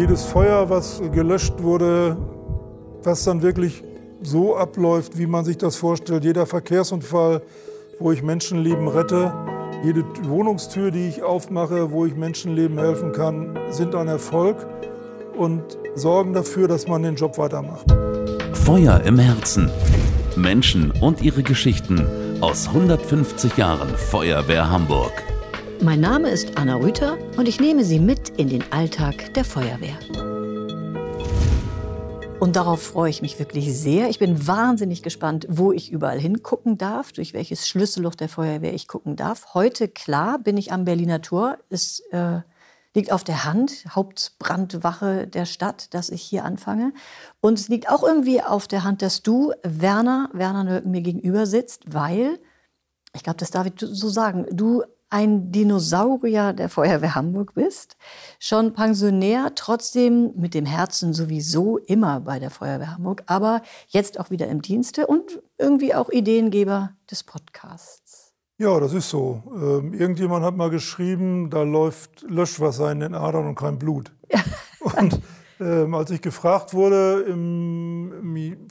jedes Feuer, was gelöscht wurde, was dann wirklich so abläuft, wie man sich das vorstellt. Jeder Verkehrsunfall, wo ich Menschenleben rette, jede Wohnungstür, die ich aufmache, wo ich Menschenleben helfen kann, sind ein Erfolg und sorgen dafür, dass man den Job weitermacht. Feuer im Herzen. Menschen und ihre Geschichten aus 150 Jahren Feuerwehr Hamburg. Mein Name ist Anna Rüther und ich nehme Sie mit in den Alltag der Feuerwehr. Und darauf freue ich mich wirklich sehr. Ich bin wahnsinnig gespannt, wo ich überall hingucken darf, durch welches Schlüsselloch der Feuerwehr ich gucken darf. Heute, klar, bin ich am Berliner Tor. Es äh, liegt auf der Hand, Hauptbrandwache der Stadt, dass ich hier anfange. Und es liegt auch irgendwie auf der Hand, dass du, Werner, Werner mir gegenüber sitzt, weil, ich glaube, das darf ich so sagen, du ein Dinosaurier der Feuerwehr Hamburg bist, schon Pensionär, trotzdem mit dem Herzen sowieso immer bei der Feuerwehr Hamburg, aber jetzt auch wieder im Dienste und irgendwie auch Ideengeber des Podcasts. Ja, das ist so. Ähm, irgendjemand hat mal geschrieben, da läuft Löschwasser in den Adern und kein Blut. und ähm, als ich gefragt wurde im, im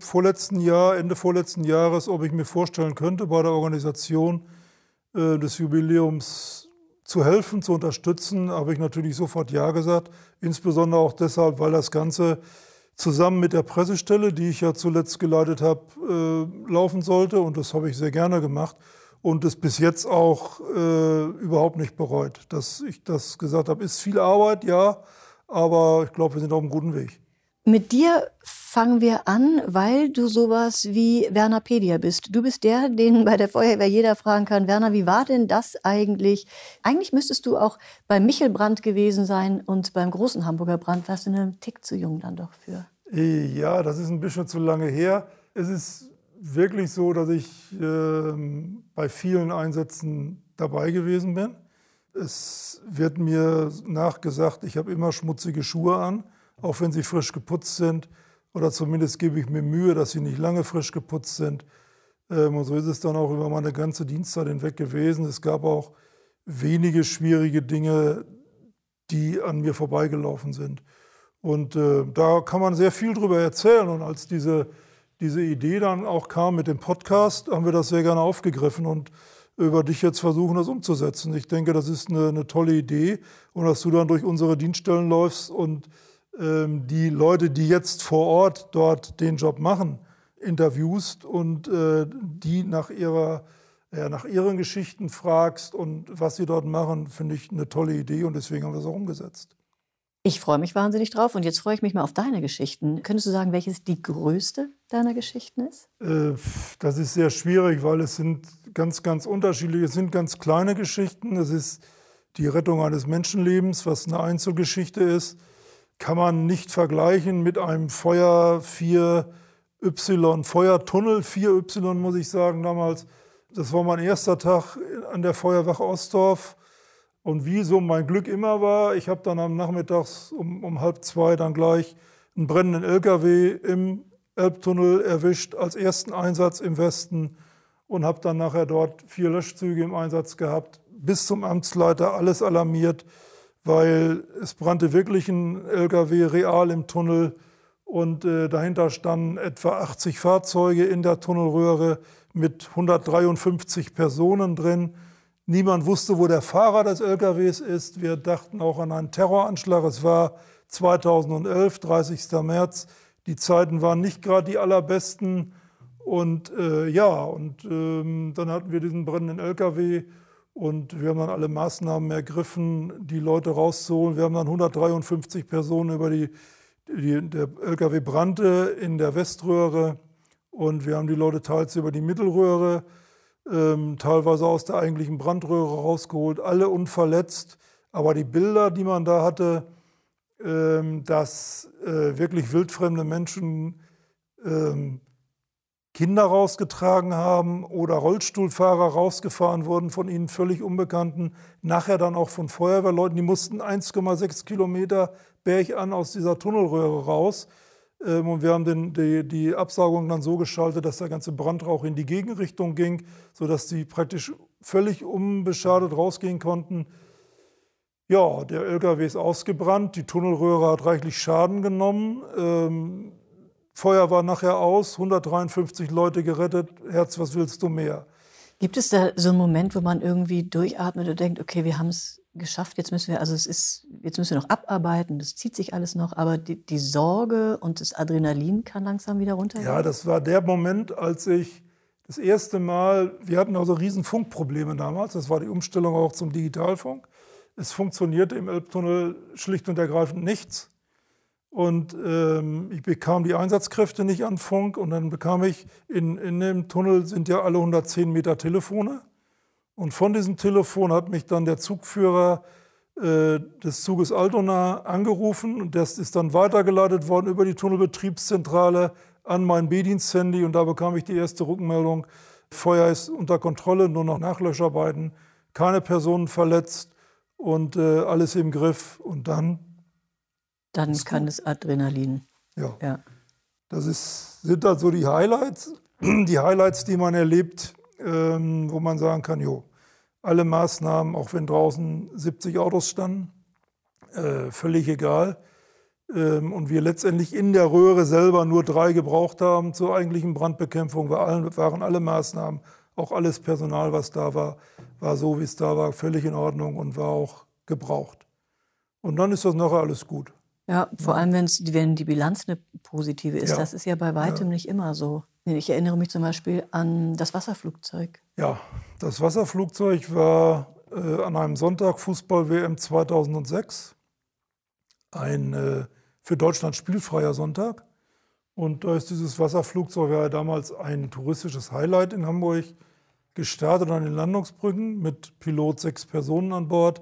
vorletzten Jahr, Ende vorletzten Jahres, ob ich mir vorstellen könnte, bei der Organisation äh, des Jubiläums zu helfen, zu unterstützen, habe ich natürlich sofort Ja gesagt. Insbesondere auch deshalb, weil das Ganze zusammen mit der Pressestelle, die ich ja zuletzt geleitet habe, äh, laufen sollte. Und das habe ich sehr gerne gemacht und es bis jetzt auch äh, überhaupt nicht bereut, dass ich das gesagt habe. Ist viel Arbeit, ja, aber ich glaube, wir sind auf einem guten Weg. Mit dir fangen wir an, weil du sowas wie Werner Pedia bist. Du bist der, den bei der Feuerwehr jeder fragen kann, Werner, wie war denn das eigentlich? Eigentlich müsstest du auch beim Michelbrand gewesen sein und beim großen Hamburger Brand warst du einen Tick zu jung dann doch für. Ja, das ist ein bisschen zu lange her. Es ist wirklich so, dass ich äh, bei vielen Einsätzen dabei gewesen bin. Es wird mir nachgesagt, ich habe immer schmutzige Schuhe an auch wenn sie frisch geputzt sind. Oder zumindest gebe ich mir Mühe, dass sie nicht lange frisch geputzt sind. Ähm, und so ist es dann auch über meine ganze Dienstzeit hinweg gewesen. Es gab auch wenige schwierige Dinge, die an mir vorbeigelaufen sind. Und äh, da kann man sehr viel drüber erzählen. Und als diese, diese Idee dann auch kam mit dem Podcast, haben wir das sehr gerne aufgegriffen und über dich jetzt versuchen, das umzusetzen. Ich denke, das ist eine, eine tolle Idee. Und dass du dann durch unsere Dienststellen läufst und die Leute, die jetzt vor Ort dort den Job machen, interviewst und äh, die nach, ihrer, ja, nach ihren Geschichten fragst und was sie dort machen, finde ich eine tolle Idee und deswegen haben wir es auch umgesetzt. Ich freue mich wahnsinnig drauf und jetzt freue ich mich mal auf deine Geschichten. Könntest du sagen, welches die größte deiner Geschichten ist? Äh, das ist sehr schwierig, weil es sind ganz, ganz unterschiedliche, es sind ganz kleine Geschichten. Es ist die Rettung eines Menschenlebens, was eine Einzelgeschichte ist kann man nicht vergleichen mit einem Feuer 4Y, Feuertunnel 4Y, muss ich sagen, damals. Das war mein erster Tag an der Feuerwache Ostdorf. Und wie so mein Glück immer war, ich habe dann am Nachmittag um, um halb zwei dann gleich einen brennenden LKW im Elbtunnel erwischt als ersten Einsatz im Westen und habe dann nachher dort vier Löschzüge im Einsatz gehabt, bis zum Amtsleiter alles alarmiert weil es brannte wirklich ein LKW real im Tunnel und äh, dahinter standen etwa 80 Fahrzeuge in der Tunnelröhre mit 153 Personen drin. Niemand wusste, wo der Fahrer des LKWs ist. Wir dachten auch an einen Terroranschlag. Es war 2011, 30. März. Die Zeiten waren nicht gerade die allerbesten. Und äh, ja, und ähm, dann hatten wir diesen brennenden LKW und wir haben dann alle Maßnahmen ergriffen, die Leute rauszuholen. Wir haben dann 153 Personen über die, die der LKW brannte in der Weströhre und wir haben die Leute teils über die Mittelröhre, ähm, teilweise aus der eigentlichen Brandröhre rausgeholt, alle unverletzt. Aber die Bilder, die man da hatte, ähm, dass äh, wirklich wildfremde Menschen ähm, Kinder rausgetragen haben oder Rollstuhlfahrer rausgefahren wurden von ihnen völlig Unbekannten, nachher dann auch von Feuerwehrleuten, die mussten 1,6 Kilometer bergan aus dieser Tunnelröhre raus. Ähm, und wir haben den, die, die Absaugung dann so geschaltet, dass der ganze Brandrauch in die Gegenrichtung ging, sodass die praktisch völlig unbeschadet rausgehen konnten. Ja, der LKW ist ausgebrannt, die Tunnelröhre hat reichlich Schaden genommen. Ähm, Feuer war nachher aus, 153 Leute gerettet. Herz, was willst du mehr? Gibt es da so einen Moment, wo man irgendwie durchatmet und denkt, okay, wir haben es geschafft, jetzt müssen wir, also es ist, jetzt müssen wir noch abarbeiten, das zieht sich alles noch, aber die, die Sorge und das Adrenalin kann langsam wieder runtergehen? Ja, das war der Moment, als ich das erste Mal, wir hatten also riesen Funkprobleme damals, das war die Umstellung auch zum Digitalfunk. Es funktionierte im Elbtunnel schlicht und ergreifend nichts. Und ähm, ich bekam die Einsatzkräfte nicht an Funk und dann bekam ich, in, in dem Tunnel sind ja alle 110 Meter Telefone. Und von diesem Telefon hat mich dann der Zugführer äh, des Zuges Altona angerufen und das ist dann weitergeleitet worden über die Tunnelbetriebszentrale an mein B-Dienst-Handy und da bekam ich die erste Rückmeldung, Feuer ist unter Kontrolle, nur noch Nachlöscharbeiten, keine Personen verletzt und äh, alles im Griff und dann dann kann es Adrenalin. Ja. ja. Das ist, sind halt so die Highlights, die Highlights, die man erlebt, ähm, wo man sagen kann, jo, alle Maßnahmen, auch wenn draußen 70 Autos standen, äh, völlig egal. Ähm, und wir letztendlich in der Röhre selber nur drei gebraucht haben zur eigentlichen Brandbekämpfung, waren alle Maßnahmen, auch alles Personal, was da war, war so, wie es da war, völlig in Ordnung und war auch gebraucht. Und dann ist das nachher alles gut. Ja, vor allem, wenn die Bilanz eine positive ist. Ja. Das ist ja bei weitem ja. nicht immer so. Ich erinnere mich zum Beispiel an das Wasserflugzeug. Ja, das Wasserflugzeug war äh, an einem Sonntag Fußball-WM 2006. Ein äh, für Deutschland spielfreier Sonntag. Und da ist dieses Wasserflugzeug ja damals ein touristisches Highlight in Hamburg gestartet an den Landungsbrücken mit Pilot sechs Personen an Bord.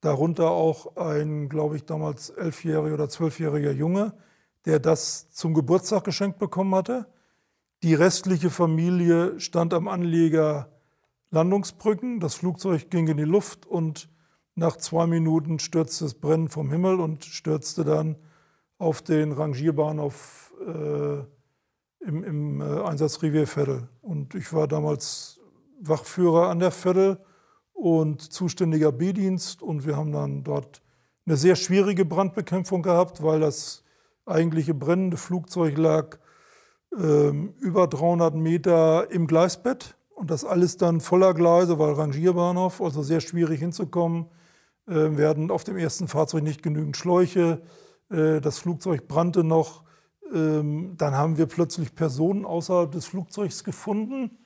Darunter auch ein, glaube ich, damals elfjähriger oder zwölfjähriger Junge, der das zum Geburtstag geschenkt bekommen hatte. Die restliche Familie stand am Anleger Landungsbrücken. Das Flugzeug ging in die Luft und nach zwei Minuten stürzte es brennend vom Himmel und stürzte dann auf den Rangierbahnhof äh, im, im äh, Einsatz Rivier Veddel. Und ich war damals Wachführer an der Veddel und zuständiger B-Dienst. Und wir haben dann dort eine sehr schwierige Brandbekämpfung gehabt, weil das eigentliche brennende Flugzeug lag ähm, über 300 Meter im Gleisbett. Und das alles dann voller Gleise, weil Rangierbahnhof, also sehr schwierig hinzukommen. Äh, wir hatten auf dem ersten Fahrzeug nicht genügend Schläuche. Äh, das Flugzeug brannte noch. Ähm, dann haben wir plötzlich Personen außerhalb des Flugzeugs gefunden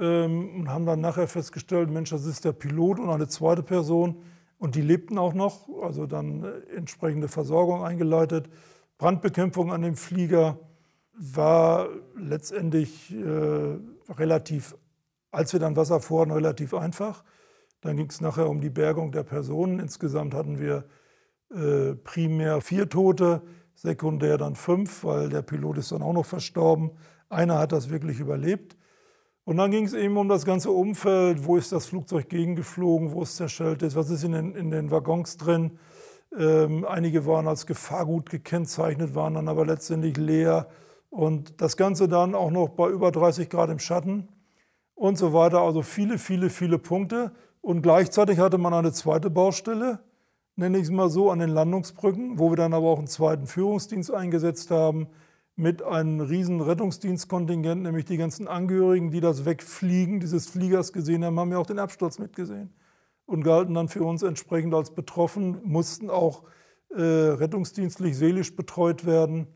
ähm, und haben dann nachher festgestellt, Mensch, das ist der Pilot und eine zweite Person. Und die lebten auch noch, also dann äh, entsprechende Versorgung eingeleitet. Brandbekämpfung an dem Flieger war letztendlich äh, relativ, als wir dann Wasser fuhren, relativ einfach. Dann ging es nachher um die Bergung der Personen. Insgesamt hatten wir äh, primär vier Tote, sekundär dann fünf, weil der Pilot ist dann auch noch verstorben. Einer hat das wirklich überlebt. Und dann ging es eben um das ganze Umfeld, wo ist das Flugzeug gegengeflogen, wo es zerschellt ist, was ist in den, in den Waggons drin. Ähm, einige waren als Gefahrgut gekennzeichnet, waren dann aber letztendlich leer. Und das Ganze dann auch noch bei über 30 Grad im Schatten und so weiter. Also viele, viele, viele Punkte. Und gleichzeitig hatte man eine zweite Baustelle, nenne ich es mal so, an den Landungsbrücken, wo wir dann aber auch einen zweiten Führungsdienst eingesetzt haben mit einem riesen Rettungsdienstkontingent, nämlich die ganzen Angehörigen, die das Wegfliegen dieses Fliegers gesehen haben, haben ja auch den Absturz mitgesehen und galten dann für uns entsprechend als betroffen, mussten auch äh, rettungsdienstlich seelisch betreut werden.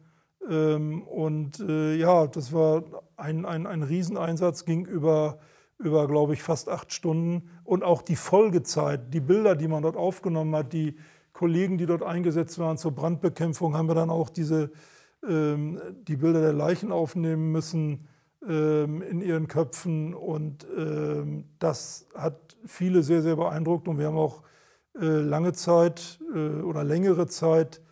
Ähm, und äh, ja, das war ein, ein, ein Rieseneinsatz, ging über, über, glaube ich, fast acht Stunden. Und auch die Folgezeit, die Bilder, die man dort aufgenommen hat, die Kollegen, die dort eingesetzt waren zur Brandbekämpfung, haben wir dann auch diese die Bilder der Leichen aufnehmen müssen ähm, in ihren Köpfen. Und ähm, das hat viele sehr, sehr beeindruckt. Und wir haben auch äh, lange Zeit äh, oder längere Zeit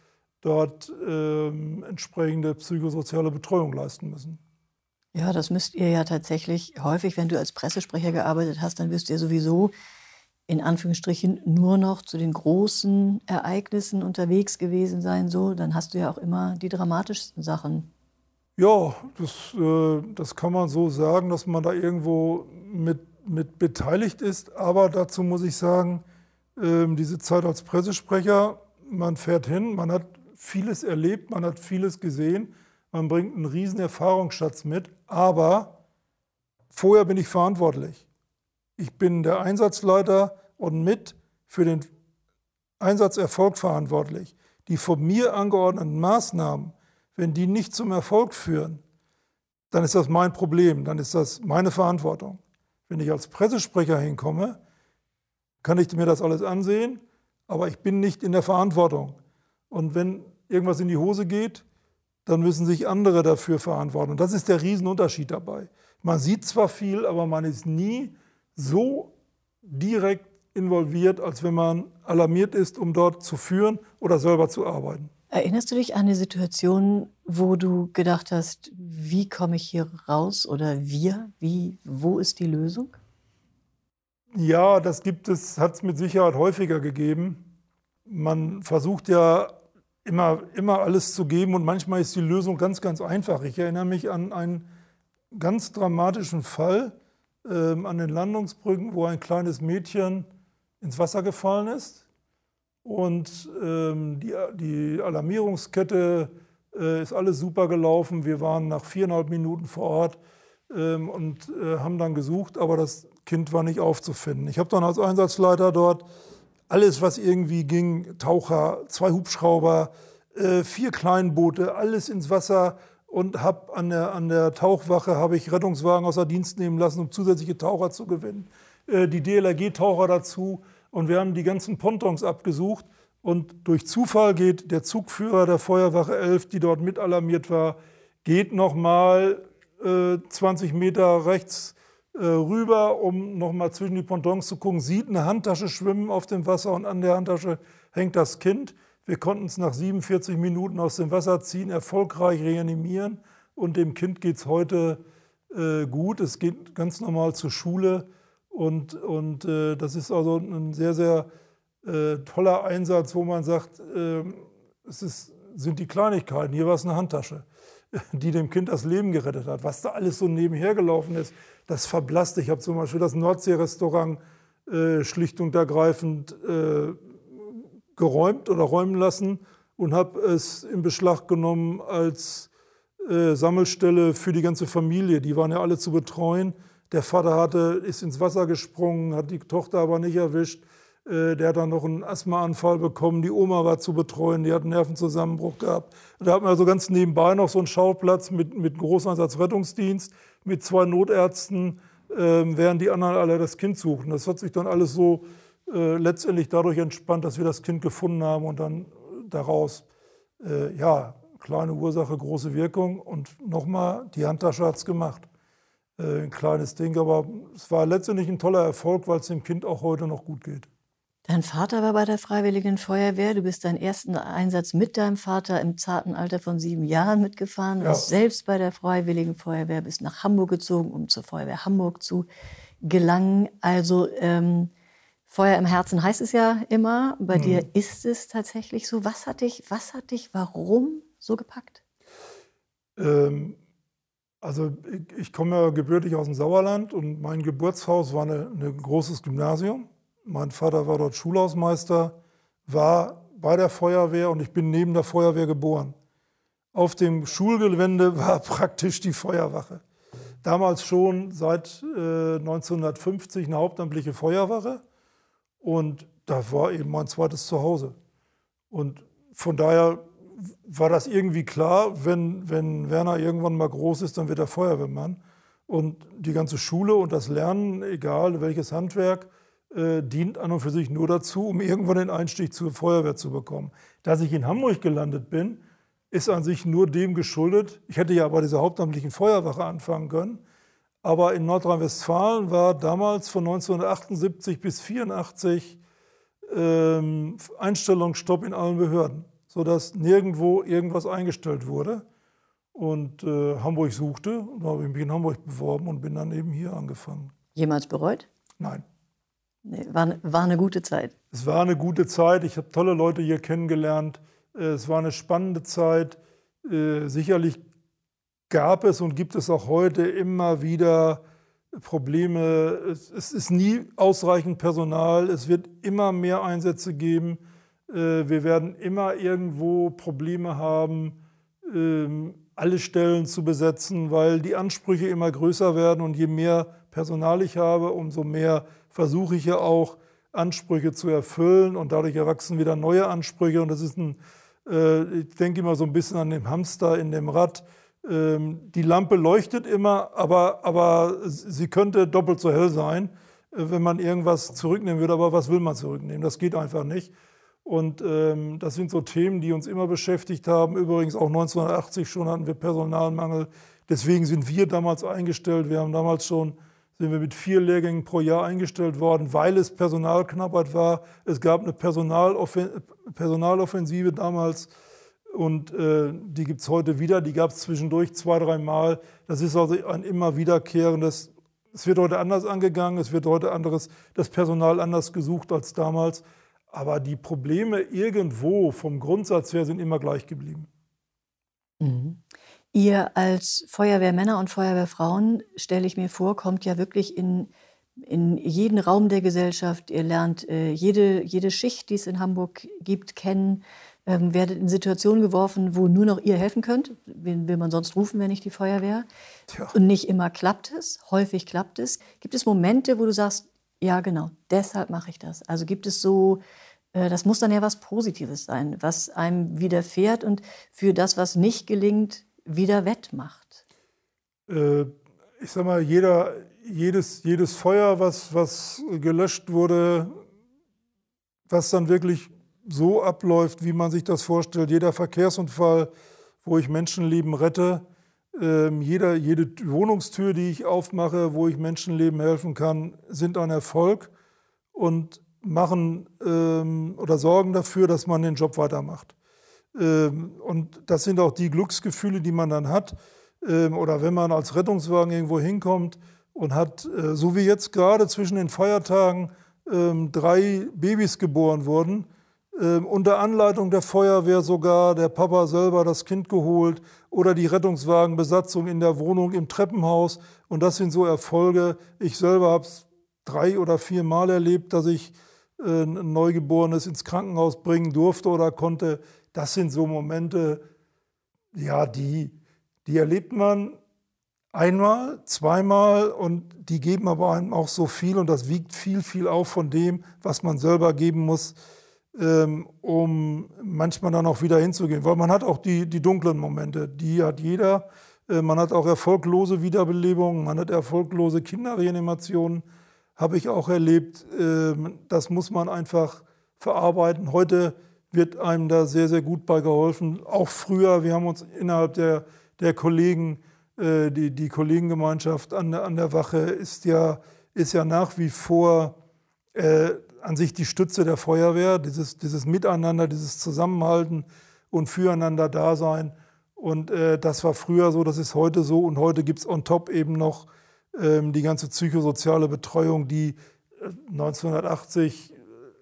dort entsprechende psychosoziale Betreuung leisten müssen. Ja, das müsst ihr ja tatsächlich häufig, wenn du als Pressesprecher gearbeitet hast, dann du ja sowieso in Anführungsstrichen nur noch zu den großen Ereignissen unterwegs gewesen sein, so, dann hast du ja auch immer die dramatischsten Sachen. Ja, das, äh, das kann man so sagen, dass man da irgendwo mit, mit beteiligt ist. Aber dazu muss ich sagen, ähm, diese Zeit als Pressesprecher. Man fährt hin, man hat vieles erlebt, man hat vieles gesehen, man bringt einen riesen Erfahrungsschatz mit, aber vorher bin ich verantwortlich. Ich bin der Einsatzleiter und mit für den Einsatzerfolg verantwortlich. Die von mir angeordneten Maßnahmen, wenn die nicht zum Erfolg führen, dann ist das mein Problem, dann ist das meine Verantwortung. Wenn ich als Pressesprecher hinkomme, kann ich mir das alles ansehen, aber ich bin nicht in der Verantwortung. Und wenn irgendwas in die Hose geht, dann müssen sich andere dafür verantworten. Und das ist der Riesenunterschied dabei. Man sieht zwar viel, aber man ist nie so direkt involviert, als wenn man alarmiert ist, um dort zu führen oder selber zu arbeiten. Erinnerst du dich an eine Situation, wo du gedacht hast, wie komme ich hier raus oder wir, wie, wo ist die Lösung? Ja, das gibt es, hat es mit Sicherheit häufiger gegeben. Man versucht ja immer, immer alles zu geben und manchmal ist die Lösung ganz, ganz einfach. Ich erinnere mich an einen ganz dramatischen Fall ähm, an den Landungsbrücken, wo ein kleines Mädchen ins Wasser gefallen ist. Und ähm, die, die Alarmierungskette äh, ist alles super gelaufen. Wir waren nach viereinhalb Minuten vor Ort ähm, und äh, haben dann gesucht, aber das Kind war nicht aufzufinden. Ich habe dann als Einsatzleiter dort alles, was irgendwie ging, Taucher, zwei Hubschrauber, äh, vier Kleinboote, alles ins Wasser und habe an der, an der Tauchwache habe ich Rettungswagen außer Dienst nehmen lassen, um zusätzliche Taucher zu gewinnen. Äh, die DLRG-Taucher dazu und wir haben die ganzen Pontons abgesucht. Und durch Zufall geht der Zugführer der Feuerwache 11, die dort mit alarmiert war, geht nochmal äh, 20 Meter rechts äh, rüber, um nochmal zwischen die Pontons zu gucken, sieht eine Handtasche schwimmen auf dem Wasser und an der Handtasche hängt das Kind. Wir konnten es nach 47 Minuten aus dem Wasser ziehen, erfolgreich reanimieren und dem Kind geht es heute äh, gut. Es geht ganz normal zur Schule und, und äh, das ist also ein sehr, sehr äh, toller Einsatz, wo man sagt, äh, es ist, sind die Kleinigkeiten. Hier war es eine Handtasche, die dem Kind das Leben gerettet hat. Was da alles so nebenher gelaufen ist, das verblasst. Ich habe zum Beispiel das Nordsee-Restaurant äh, schlicht und ergreifend äh, geräumt oder räumen lassen und habe es in Beschlag genommen als äh, Sammelstelle für die ganze Familie. Die waren ja alle zu betreuen. Der Vater hatte, ist ins Wasser gesprungen, hat die Tochter aber nicht erwischt. Äh, der hat dann noch einen Asthmaanfall bekommen. Die Oma war zu betreuen, die hat einen Nervenzusammenbruch gehabt. Da hat man also ganz nebenbei noch so einen Schauplatz mit, mit Großeinsatzrettungsdienst, mit zwei Notärzten, äh, während die anderen alle das Kind suchen. Das hat sich dann alles so äh, letztendlich dadurch entspannt, dass wir das Kind gefunden haben und dann daraus, äh, ja, kleine Ursache, große Wirkung. Und nochmal, die Handtasche hat es gemacht. Äh, ein kleines Ding, aber es war letztendlich ein toller Erfolg, weil es dem Kind auch heute noch gut geht. Dein Vater war bei der Freiwilligen Feuerwehr. Du bist deinen ersten Einsatz mit deinem Vater im zarten Alter von sieben Jahren mitgefahren. Du ja. warst selbst bei der Freiwilligen Feuerwehr, bist nach Hamburg gezogen, um zur Feuerwehr Hamburg zu gelangen. Also ähm, Feuer im Herzen heißt es ja immer. Bei mhm. dir ist es tatsächlich so. Was hat dich, was hat dich, warum so gepackt? Ähm, also ich, ich, komme ja gebürtig aus dem Sauerland und mein Geburtshaus war ein großes Gymnasium. Mein Vater war dort Schulhausmeister, war bei der Feuerwehr und ich bin neben der Feuerwehr geboren. Auf dem Schulgelände war praktisch die Feuerwache. Damals schon seit äh, 1950 eine hauptamtliche Feuerwache und da war eben mein zweites Zuhause. Und von daher war das irgendwie klar, wenn, wenn Werner irgendwann mal groß ist, dann wird er Feuerwehrmann. Und die ganze Schule und das Lernen, egal welches Handwerk, äh, dient an und für sich nur dazu, um irgendwann den Einstieg zur Feuerwehr zu bekommen. Dass ich in Hamburg gelandet bin, ist an sich nur dem geschuldet. Ich hätte ja bei dieser hauptamtlichen Feuerwache anfangen können. Aber in Nordrhein-Westfalen war damals von 1978 bis 1984 ähm, Einstellungsstopp in allen Behörden sodass nirgendwo irgendwas eingestellt wurde. Und äh, Hamburg suchte, und da habe ich mich in Hamburg beworben und bin dann eben hier angefangen. Jemals bereut? Nein. Nee, war, war eine gute Zeit. Es war eine gute Zeit. Ich habe tolle Leute hier kennengelernt. Äh, es war eine spannende Zeit. Äh, sicherlich gab es und gibt es auch heute immer wieder Probleme. Es, es, ist nie ausreichend Personal. Es wird immer mehr Einsätze geben. Äh, wir werden immer irgendwo Probleme haben, ähm, alle Stellen zu besetzen, weil die Ansprüche immer größer werden. Und je mehr Personal ich habe, umso mehr versuche ich ja auch, Ansprüche zu erfüllen. Und dadurch erwachsen wieder neue Ansprüche. Und das ist ein, äh, ich denke immer so ein bisschen an den Hamster in dem Rad die Lampe leuchtet immer, aber, aber sie könnte doppelt so hell sein, äh, wenn man irgendwas zurücknehmen würde. Aber was will man zurücknehmen? Das geht einfach nicht. Und ähm, das sind so Themen, die uns immer beschäftigt haben. Übrigens auch 1980 schon hatten wir Personalmangel. Deswegen sind wir damals eingestellt. Wir haben damals schon sind wir mit vier Lehrgängen pro Jahr eingestellt worden, weil es Personalknappheit war. Es gab eine Personaloffensive damals und äh, die gibt es heute wieder. Die gab es zwischendurch zwei, drei Mal. Das ist also ein immer wiederkehrendes. Es wird heute anders angegangen, es wird heute anderes, das Personal anders gesucht als damals. Aber die Probleme irgendwo vom Grundsatz her sind immer gleich geblieben. Mhm. Ihr als Feuerwehrmänner und Feuerwehrfrauen, stelle ich mir vor, kommt ja wirklich in, in jeden Raum der Gesellschaft. Ihr lernt äh, jede, jede Schicht, die es in Hamburg gibt, kennen ähm, werdet in Situationen geworfen, wo nur noch ihr helfen könnt. Wen will man sonst rufen, wenn nicht die Feuerwehr? Tja. Und nicht immer klappt es, häufig klappt es. Gibt es Momente, wo du sagst, ja genau, deshalb mache ich das? Also gibt es so, äh, das muss dann ja was Positives sein, was einem widerfährt und für das, was nicht gelingt, wieder wettmacht? Äh, ich sag mal, jeder, jedes, jedes Feuer, was, was gelöscht wurde, was dann wirklich so abläuft, wie man sich das vorstellt. Jeder Verkehrsunfall, wo ich Menschenleben rette, ähm, jeder, jede Wohnungstür, die ich aufmache, wo ich Menschenleben helfen kann, sind ein Erfolg und machen ähm, oder sorgen dafür, dass man den Job weitermacht. Ähm, und das sind auch die Glücksgefühle, die man dann hat. Oder wenn man als Rettungswagen irgendwo hinkommt und hat, äh, so wie jetzt gerade zwischen den Feiertagen, drei Babys geboren wurden, ähm, unter Anleitung der Feuerwehr sogar der Papa selber das Kind geholt oder die Rettungswagenbesatzung in der Wohnung im Treppenhaus. Und das sind so Erfolge. Ich selber habe es drei oder vier Mal erlebt, dass ich äh, ein Neugeborenes ins Krankenhaus bringen durfte oder konnte. Das sind so Momente, ja, die, die erlebt man einmal, zweimal und die geben aber einem auch so viel und das wiegt viel, viel auf von dem, was man selber geben muss um manchmal dann auch wieder hinzugehen. Weil man hat auch die, die dunklen Momente, die hat jeder. Äh, man hat auch erfolglose Wiederbelebungen, man hat erfolglose Kinderreanimationen, habe ich auch erlebt. Ähm, das muss man einfach verarbeiten. Heute wird einem da sehr, sehr gut bei geholfen. Auch früher, wir haben uns innerhalb der, der Kollegen, äh, die, die Kollegengemeinschaft an, an der Wache ist ja, ist ja nach wie vor äh, an sich die Stütze der Feuerwehr, dieses, dieses Miteinander, dieses Zusammenhalten und Füreinander-Dasein. Und äh, das war früher so, das ist heute so. Und heute gibt es on top eben noch ähm, die ganze psychosoziale Betreuung, die 1980 äh,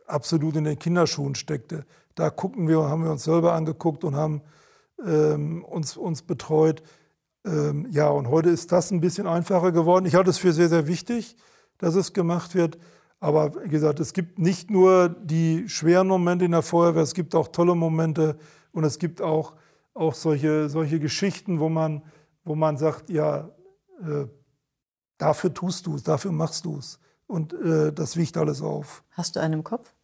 absolut in den Kinderschuhen steckte. Da gucken wir, haben wir uns selber angeguckt und haben ähm, uns, uns betreut. Ähm, ja, und heute ist das ein bisschen einfacher geworden. Ich halte es für sehr, sehr wichtig, dass es gemacht wird. Aber wie gesagt, es gibt nicht nur die schweren Momente in der Feuerwehr, es gibt auch tolle Momente und es gibt auch, auch solche, solche Geschichten, wo man, wo man sagt, ja, äh, dafür tust du es, dafür machst du es. Und äh, das wiegt alles auf. Hast du einen im Kopf?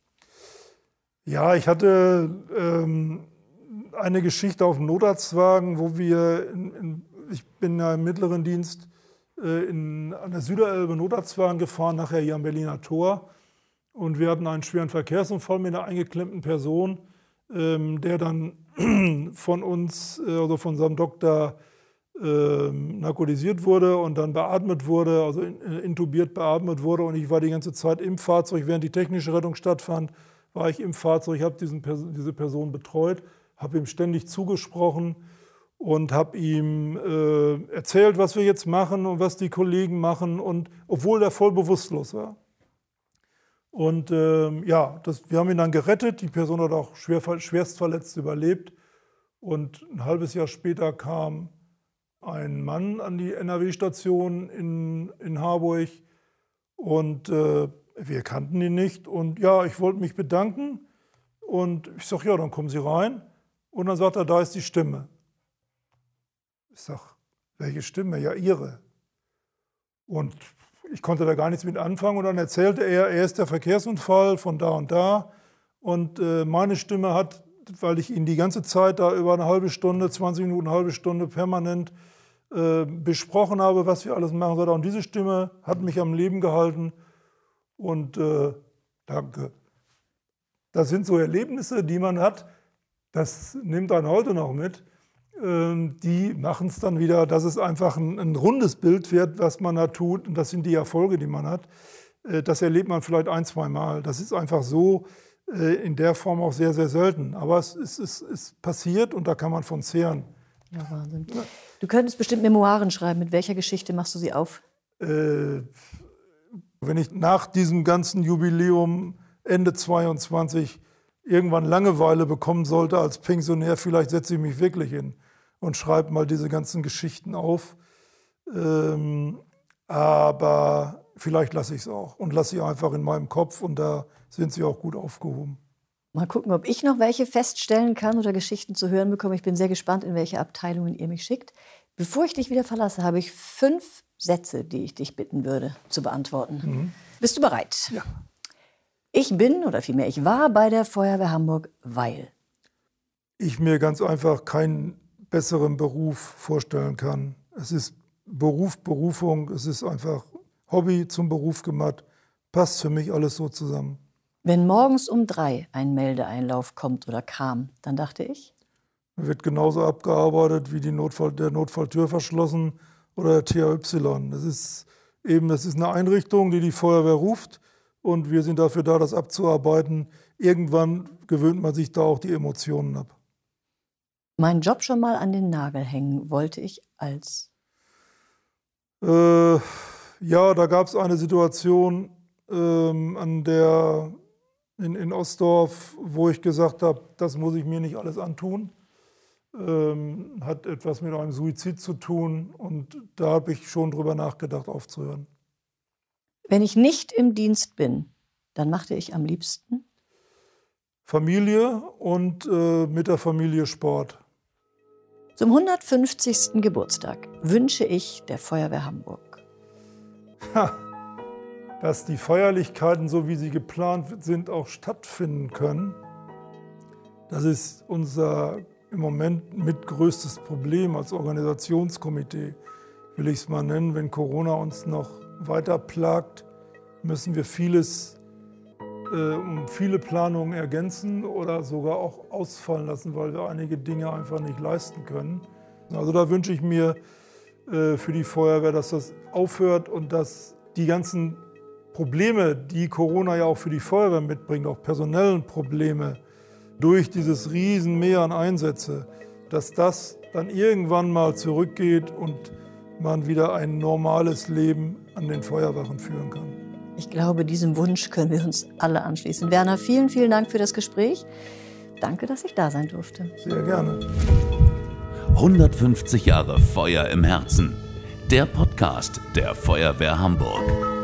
Ja, ich hatte ähm, eine Geschichte auf dem Notarztwagen, wo wir, in, in, ich bin ja im mittleren Dienst, in, an der Süderelbe Notarztwagen gefahren, nachher hier am Berliner Tor. Und wir hatten einen schweren Verkehrsunfall mit einer eingeklemmten Person, ähm, der dann von uns, äh, also von unserem Doktor, äh, narkotisiert wurde und dann beatmet wurde, also äh, intubiert beatmet wurde. Und ich war die ganze Zeit im Fahrzeug, während die technische Rettung stattfand, war ich im Fahrzeug, habe diese Person betreut, habe ihm ständig zugesprochen und habe ihm äh, erzählt, was wir jetzt machen und was die Kollegen machen, und obwohl er voll bewusstlos war. Und äh, ja, das, wir haben ihn dann gerettet. Die Person hat auch schwer, schwerst verletzt überlebt. Und ein halbes Jahr später kam ein Mann an die NRW-Station in, in Harburg und äh, wir kannten ihn nicht. Und ja, ich wollte mich bedanken und ich sage, ja, dann kommen Sie rein. Und dann sagt er, da ist die Stimme. Ich sage, welche Stimme? Ja, Ihre. Und ich konnte da gar nichts mit anfangen. Und dann erzählte er, er ist der Verkehrsunfall von da und da. Und äh, meine Stimme hat, weil ich ihn die ganze Zeit da über eine halbe Stunde, 20 Minuten, eine halbe Stunde permanent äh, besprochen habe, was wir alles machen sollen. Und diese Stimme hat mich am Leben gehalten. Und äh, danke. Das sind so Erlebnisse, die man hat. Das nimmt einen heute noch mit. Ähm, die machen es dann wieder, dass es einfach ein, ein, rundes Bild wird, was man da tut. Und das sind die Erfolge, die man hat. Äh, das erlebt man vielleicht ein, zwei Mal. Das ist einfach so äh, in der Form auch sehr, sehr selten. Aber es, es, es, es passiert und da kann man von zehren. Ja, Wahnsinn. Du könntest bestimmt Memoiren schreiben. Mit welcher Geschichte machst du sie auf? Äh, wenn ich nach diesem ganzen Jubiläum Ende 22 irgendwann Langeweile bekommen sollte als Pensionär, vielleicht setze ich mich wirklich hin und schreibe mal diese ganzen Geschichten auf. Ähm, aber vielleicht lasse ich es auch und lasse sie einfach in meinem Kopf und da sind sie auch gut aufgehoben. Mal gucken, ob ich noch welche feststellen kann oder Geschichten zu hören bekomme. Ich bin sehr gespannt, in welche Abteilungen ihr mich schickt. Bevor ich dich wieder verlasse, habe ich fünf Sätze, die ich dich bitten würde zu beantworten. Mhm. Bist du bereit? Ja. Ich bin oder vielmehr ich war bei der Feuerwehr Hamburg, weil ich mir ganz einfach keinen besseren Beruf vorstellen kann. Es ist Beruf, Berufung, es ist einfach Hobby zum Beruf gemacht. Passt für mich alles so zusammen. Wenn morgens um drei ein Meldeeinlauf kommt oder kam, dann dachte ich, wird genauso abgearbeitet wie die Notfall, der Notfalltür verschlossen oder der THY. Das ist eben, das ist eine Einrichtung, die die Feuerwehr ruft und wir sind dafür da, das abzuarbeiten. Irgendwann gewöhnt man sich da auch die Emotionen ab. Meinen Job schon mal an den Nagel hängen wollte ich als? Äh, ja, da gab es eine Situation ähm, an der in, in Ostdorf, wo ich gesagt habe, das muss ich mir nicht alles antun. Ähm, hat etwas mit einem Suizid zu tun und da habe ich schon drüber nachgedacht, aufzuhören. Wenn ich nicht im Dienst bin, dann machte ich am liebsten Familie und äh, mit der Familie Sport. Zum 150. Geburtstag wünsche ich der Feuerwehr Hamburg. Ha, dass die Feierlichkeiten, so wie sie geplant sind, auch stattfinden können. Das ist unser im Moment mit größtes Problem als Organisationskomitee, will ich es mal nennen, wenn Corona uns noch weiter plagt, müssen wir vieles äh, um viele Planungen ergänzen oder sogar auch ausfallen lassen, weil wir einige Dinge einfach nicht leisten können. Also da wünsche ich mir äh, für die Feuerwehr, dass das aufhört und dass die ganzen Probleme, die Corona ja auch für die Feuerwehr mitbringt, auch personellen Probleme, durch dieses Riesenmeer an Einsätze, dass das dann irgendwann mal zurückgeht und man wieder ein normales Leben an den Feuerwachen führen kann. Ich glaube, diesem Wunsch können wir uns alle anschließen. Werner, vielen, vielen Dank für das Gespräch. Danke, dass ich da sein durfte. Sehr gerne. 150 Jahre Feuer im Herzen. Der Podcast der Feuerwehr Hamburg.